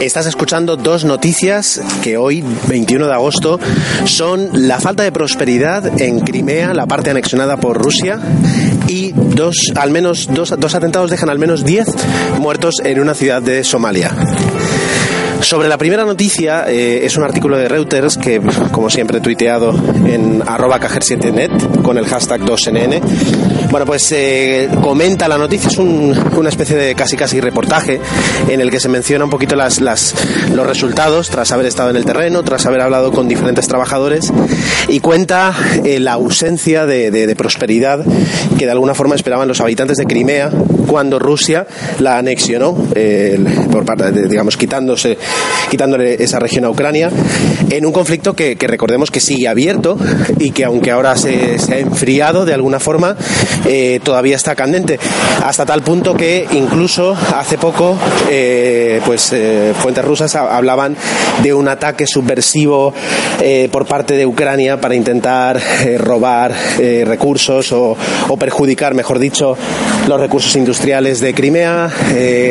Estás escuchando dos noticias que hoy, 21 de agosto, son la falta de prosperidad en Crimea, la parte anexionada por Rusia, y dos, al menos dos, dos atentados dejan al menos 10 muertos en una ciudad de Somalia. Sobre la primera noticia, eh, es un artículo de Reuters que, como siempre, he tuiteado en arroba cajer7net con el hashtag 2NN. Bueno, pues eh, comenta la noticia, es un, una especie de casi casi reportaje en el que se menciona un poquito las, los resultados tras haber estado en el terreno, tras haber hablado con diferentes trabajadores y cuenta eh, la ausencia de, de, de prosperidad que de alguna forma esperaban los habitantes de Crimea cuando Rusia la anexionó, eh, por parte digamos, quitándose, quitándole esa región a Ucrania, en un conflicto que, recordemos que sigue abierto y que aunque ahora se, ha enfriado de alguna forma, eh, todavía está candente, hasta tal punto que incluso hace poco, eh, pues eh, fuentes rusas hablaban de un ataque subversivo por parte de Ucrania para intentar robar recursos o, perjudicar, mejor dicho, los recursos industriales de Crimea,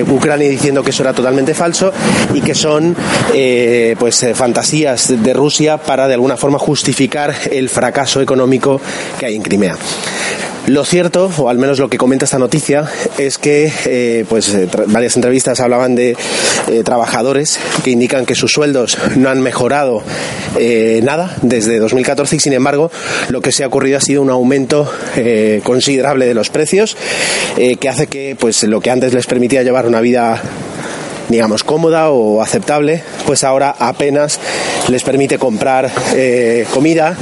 Ucrania diciendo que eso era totalmente falso y que son eh, pues eh, fantasías de Rusia para de alguna forma justificar el fracaso económico que hay en Crimea. Lo cierto, o al menos lo que comenta esta noticia, es que eh, pues, varias entrevistas hablaban de trabajadores que indican que sus sueldos no han mejorado nada desde 2014 y sin embargo lo que se ha ocurrido ha sido un aumento considerable de los precios que hace que pues, lo que antes les permitía llevar una vida digamos, cómoda o aceptable, pues ahora apenas les permite comprar eh, comida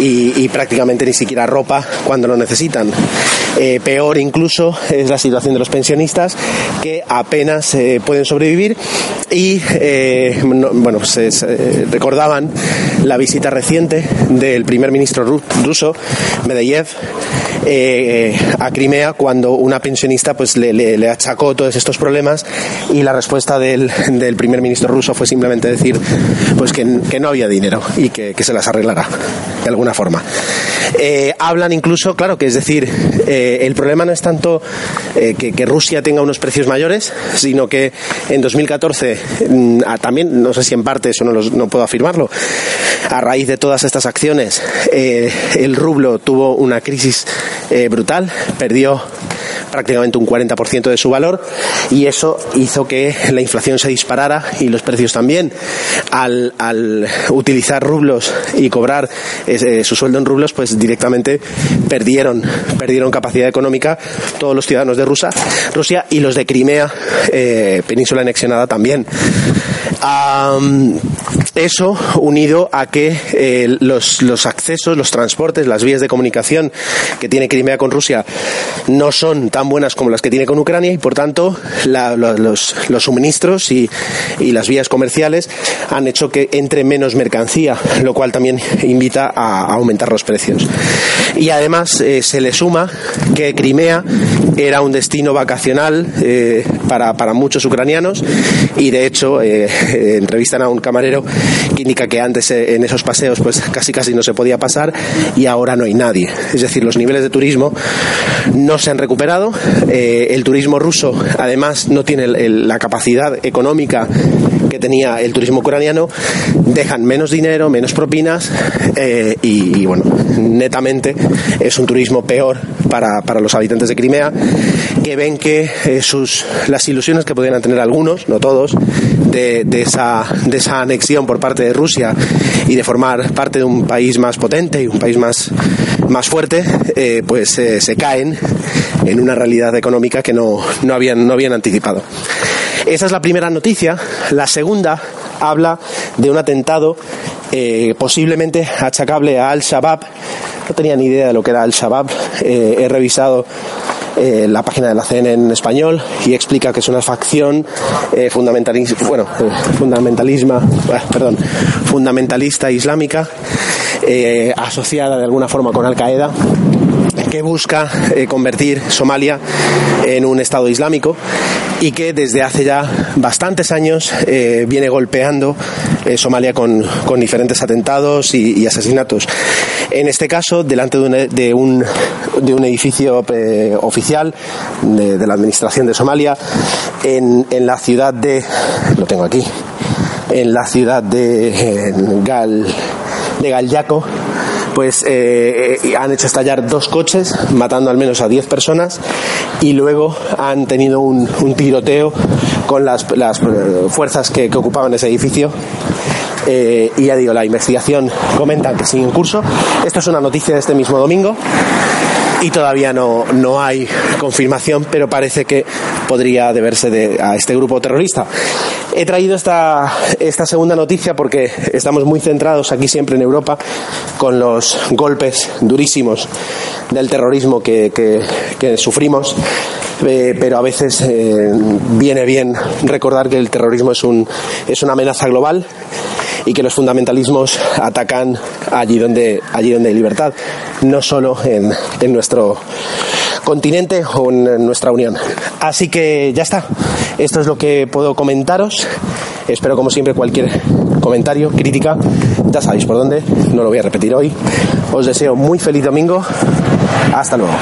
y, y, prácticamente ni siquiera ropa cuando lo necesitan. Eh, peor incluso es la situación de los pensionistas que apenas eh, pueden sobrevivir y no, bueno, recordaban la visita reciente del primer ministro ru ruso, Medvedev, eh, a Crimea cuando una pensionista pues le, le, le, achacó todos estos problemas y la respuesta del, del primer ministro ruso fue simplemente decir pues que, que no había dinero y que, que, se las arreglará de alguna forma. Eh, hablan incluso, claro, que es decir, eh, el problema no es tanto eh, que, que, Rusia tenga unos precios mayores, sino que en 2014 mm, también, no sé si en parte eso no, los, no puedo afirmarlo, a raíz de todas estas acciones, eh, el rublo tuvo una crisis eh, brutal, perdió prácticamente un 40% de su valor y eso hizo que la inflación se disparara y los precios también. Al, al utilizar rublos y cobrar eh, su sueldo en rublos, pues directamente perdieron, perdieron capacidad económica todos los ciudadanos de Rusia, Rusia y los de Crimea, eh, península anexionada también. Um, eso unido a que eh, los, los accesos, los transportes, las vías de comunicación que tiene Crimea con Rusia no son tan buenas como las que tiene con Ucrania y por tanto la, la, los, los, suministros y, y, las vías comerciales han hecho que entre menos mercancía, lo cual también invita a, a aumentar los precios. Y además eh, se le suma que Crimea era un destino vacacional eh, para, para, muchos ucranianos y de hecho eh, entrevistan a un camarero que indica que antes eh, en esos paseos pues casi casi no se podía pasar y ahora no hay nadie. Es decir, los niveles de turismo no se han recuperado. Eh, el turismo ruso además no tiene la capacidad económica que tenía el turismo ucraniano, dejan menos dinero, menos propinas eh, y, y, bueno, netamente es un turismo peor para, para los habitantes de Crimea que ven que sus, las ilusiones que podían tener algunos, no todos, de, esa, de esa anexión por parte de Rusia y de formar parte de un país más potente y un país más, más fuerte, eh, pues eh, se caen en una realidad económica que no, no, habían, no habían anticipado. Esa es la primera noticia. La segunda habla de un atentado eh, posiblemente achacable a Al-Shabaab. No tenía ni idea de lo que era Al-Shabaab. Eh, he revisado eh, la página de la CNN en español y explica que es una facción eh, fundamentalista, bueno, eh, fundamentalismo, perdón, fundamentalista islámica eh, asociada de alguna forma con Al Qaeda que busca eh, convertir Somalia en un Estado islámico y que desde hace ya bastantes años eh, viene golpeando eh, Somalia con, diferentes atentados y, asesinatos. En este caso, delante de un, de un, de un edificio eh, oficial de, de, la Administración de Somalia, en, en la ciudad de... lo tengo aquí en la ciudad de Gal, de Galyaco, pues eh, han hecho estallar dos coches, matando al menos a 10 personas, y luego han tenido un, tiroteo con las, fuerzas que, ocupaban ese edificio. Eh, y ya digo, la investigación comenta que sigue en curso. Esto es una noticia de este mismo domingo y todavía no, no hay confirmación, pero parece que podría deberse a este grupo terrorista. He traído esta, esta segunda noticia porque estamos muy centrados aquí siempre en Europa con los golpes durísimos del terrorismo que, que, sufrimos, eh, pero a veces eh, viene bien recordar que el terrorismo es, un, es una amenaza global y que los fundamentalismos atacan allí donde, allí donde hay libertad, no solo en, en nuestro continente o en nuestra unión. Así que ya está. Esto es lo que puedo comentaros. Espero como siempre cualquier comentario, crítica, ya sabéis por dónde, no lo voy a repetir hoy. Os deseo muy feliz domingo. Hasta luego.